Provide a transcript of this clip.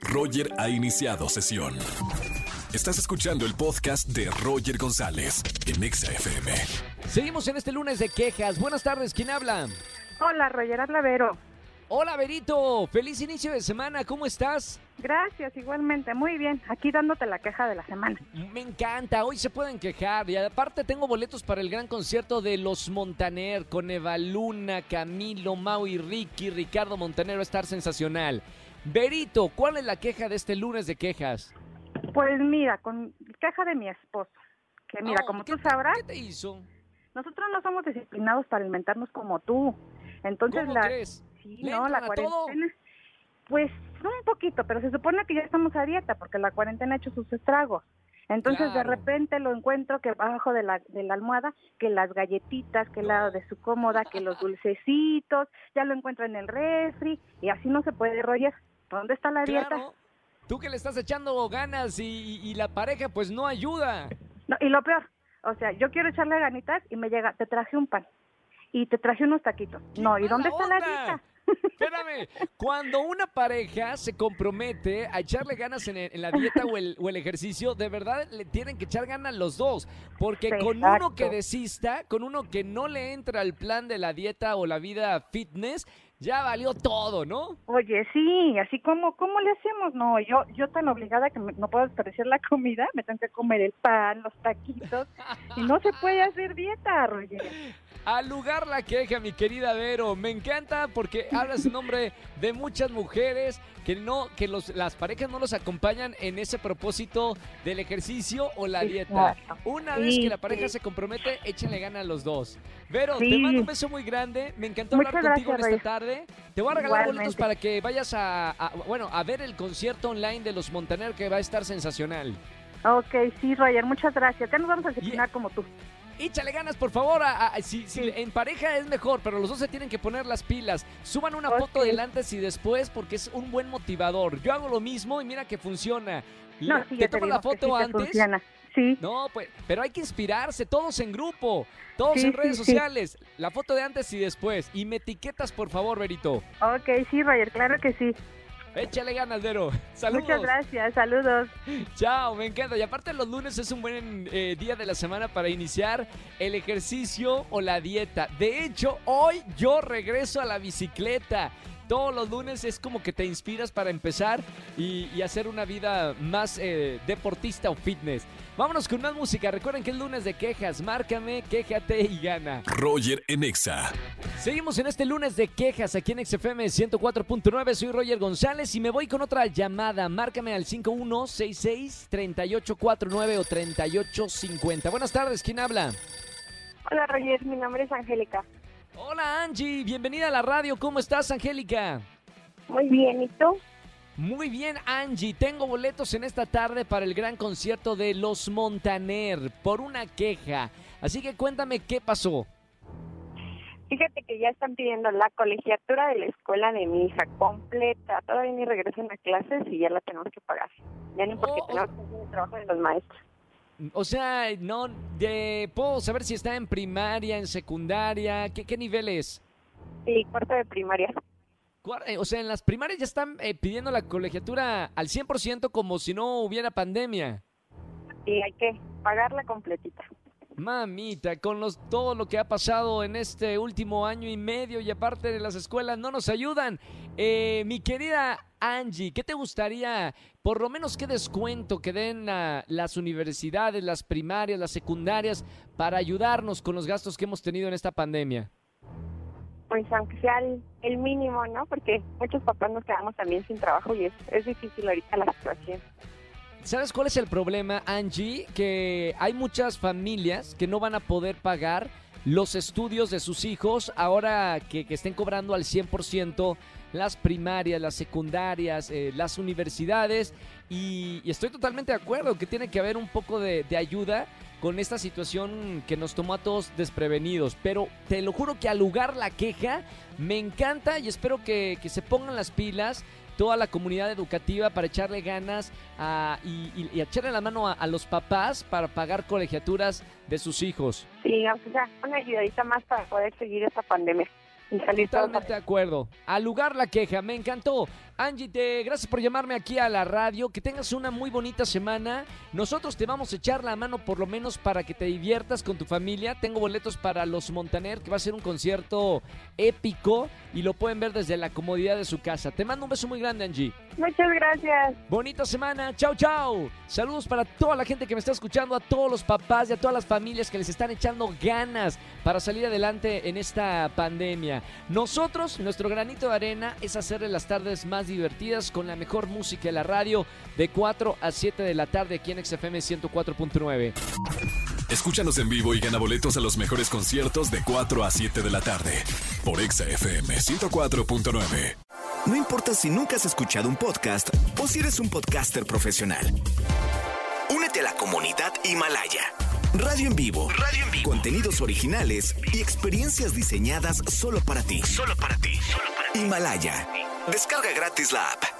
Roger ha iniciado sesión. Estás escuchando el podcast de Roger González en Exa FM. Seguimos en este lunes de quejas. Buenas tardes, ¿quién habla? Hola, Roger, habla Vero. Hola, Verito. Feliz inicio de semana. ¿Cómo estás? Gracias, igualmente. Muy bien. Aquí dándote la queja de la semana. Me encanta. Hoy se pueden quejar. Y aparte tengo boletos para el gran concierto de Los Montaner con Eva Luna, Camilo, Mau y Ricky. Ricardo Montaner va a estar sensacional. Verito, ¿cuál es la queja de este lunes de quejas? Pues mira, con queja de mi esposo. Que mira, Oh, como ¿qué tú sabrás, ¿Qué te hizo? nosotros no somos disciplinados para alimentarnos como tú. Entonces ¿Cómo la crees? sí, ¿Le no, la cuarentena. Pues un poquito, pero se supone que ya estamos a dieta porque la cuarentena ha hecho sus estragos. Entonces de repente lo encuentro que abajo de la, de la almohada, que las galletitas, que el lado de su cómoda, que los dulcecitos, ya lo encuentro en el refri y así no se puede, Roger. ¿Dónde está la dieta? Tú que le estás echando ganas y, y- y la pareja pues no ayuda. No, y lo peor, o sea, yo quiero echarle ganitas y me llega, te traje un pan y te traje unos taquitos. ¡Qué No, ¿y dónde está la dieta? Espérame, cuando una pareja se compromete a echarle ganas en, el- en la dieta o el, o el ejercicio, de verdad le tienen que echar ganas los dos. Porque con uno que desista, con uno que no le entra al plan de la dieta o la vida fitness, ya valió todo, ¿no? Oye, sí, así como, ¿cómo le hacemos? No, yo, yo tan obligada que me- no puedo desperdiciar la comida, me tengo que comer el pan, los taquitos, y no se puede hacer dieta, Roger. Al lugar la queja, mi querida Vero. Me encanta porque hablas en nombre de muchas mujeres que no, que los, las parejas no los acompañan en ese propósito del ejercicio o la dieta. Exacto. Una vez que la pareja sí. se compromete, échenle gana a los dos. Vero, te mando un beso muy grande. Me encantó Muchas hablar contigo gracias, en esta tarde. Te voy a regalar boletos Igualmente. para que vayas a, a- bueno, a ver el concierto online de los Montaner que va a estar sensacional. Ok, sí, Roger, muchas gracias. Ya nos vamos a disciplinar como tú. Échale ganas, por favor. a- a- si, si en pareja es mejor, pero los dos se tienen que poner las pilas. Suban una foto del antes y después porque es un buen motivador. Yo hago lo mismo y mira que funciona. No, sí, te digo la foto sí te antes. funciona. Sí, No, pues, pero hay que inspirarse, todos en grupo, todos Sí, en redes sí. sociales. La foto de antes y después. Y me etiquetas, por favor, Berito. ok, sí, Roger, claro que sí. Échale ganas, Vero. Saludos. Muchas gracias, saludos. Chao, me encanta. Y aparte los lunes es un buen eh, día de la semana para iniciar el ejercicio o la dieta. De hecho, hoy yo regreso a la bicicleta. Todos los lunes es como que te inspiras para empezar y, y hacer una vida más eh, deportista o fitness. Vámonos con más música. Recuerden que es lunes de quejas. Márcame, quéjate y gana. Roger en Exa. Seguimos en este lunes de quejas aquí en XFM 104.9. Soy Roger González y me voy con otra llamada. Márcame al 5166-3849 o 3850. Buenas tardes, ¿quién habla? Hola, Roger, mi nombre es Angélica. Hola Angie, bienvenida a la radio. ¿Cómo estás, Angélica? Muy bien, ¿y tú? Muy bien, Angie. Tengo boletos en esta tarde para el gran concierto de Los Montaner por una queja. Así que cuéntame qué pasó. Fíjate que ya están pidiendo la colegiatura de la escuela de mi hija completa. Todavía ni regresan a clases y ya la tenemos que pagar. Ya ni porque Oh, oh. tenemos que hacer el trabajo de los maestros. O sea, no, de, puedo saber si está en primaria, en secundaria, ¿qué, qué nivel es? Sí, cuarto de primaria. Eh, O sea, en las primarias ya están eh, pidiendo la colegiatura al 100% como si no hubiera pandemia. Y hay que pagarla completita. Mamita, con los, todo lo que ha pasado en este último año y medio y aparte de las escuelas no nos ayudan. Eh, mi querida Angie, ¿qué te gustaría, por lo menos qué descuento que den las universidades, las primarias, las secundarias, para ayudarnos con los gastos que hemos tenido en esta pandemia? Pues aunque sea el, el mínimo, ¿no? Porque muchos papás nos quedamos también sin trabajo y es, es difícil ahorita la situación. ¿Sabes cuál es el problema, Angie? Que hay muchas familias que no van a poder pagar los estudios de sus hijos ahora que, que estén cobrando al 100% las primarias, las secundarias, eh, las universidades. Y, estoy totalmente de acuerdo que tiene que haber un poco de, ayuda con esta situación que nos tomó a todos desprevenidos. Pero te lo juro que al lugar la queja me encanta y espero que, que se pongan las pilas toda la comunidad educativa para echarle ganas a- y, echarle la mano a, los papás para pagar colegiaturas de sus hijos. Sí, aunque sea una ayudadita más para poder seguir esta pandemia y salir Totalmente de acuerdo. Al lugar la queja, me encantó. Angie, te, gracias por llamarme aquí a la radio. Que tengas una muy bonita semana. Nosotros te vamos a echar la mano por lo menos para que te diviertas con tu familia. Tengo boletos para Los Montaner, que va a ser un concierto épico y lo pueden ver desde la comodidad de su casa. Te mando un beso muy grande, Angie. Muchas gracias. Bonita semana. Chao, chao. Saludos para toda la gente que me está escuchando, a todos los papás y a todas las familias que les están echando ganas para salir adelante en esta pandemia. Nosotros, nuestro granito de arena es hacerle las tardes más divertidas con la mejor música de la radio de 4 a 7 de la tarde aquí en XFM 104.9. Escúchanos en vivo y gana boletos a los mejores conciertos de 4 a 7 de la tarde por XFM 104.9. No importa si nunca has escuchado un podcast o si eres un podcaster profesional. Únete a la comunidad Himalaya. Radio en vivo. Radio en vivo. Contenidos originales y experiencias diseñadas solo para ti. Solo para ti. Solo para ti. Himalaya. Descarga gratis la app.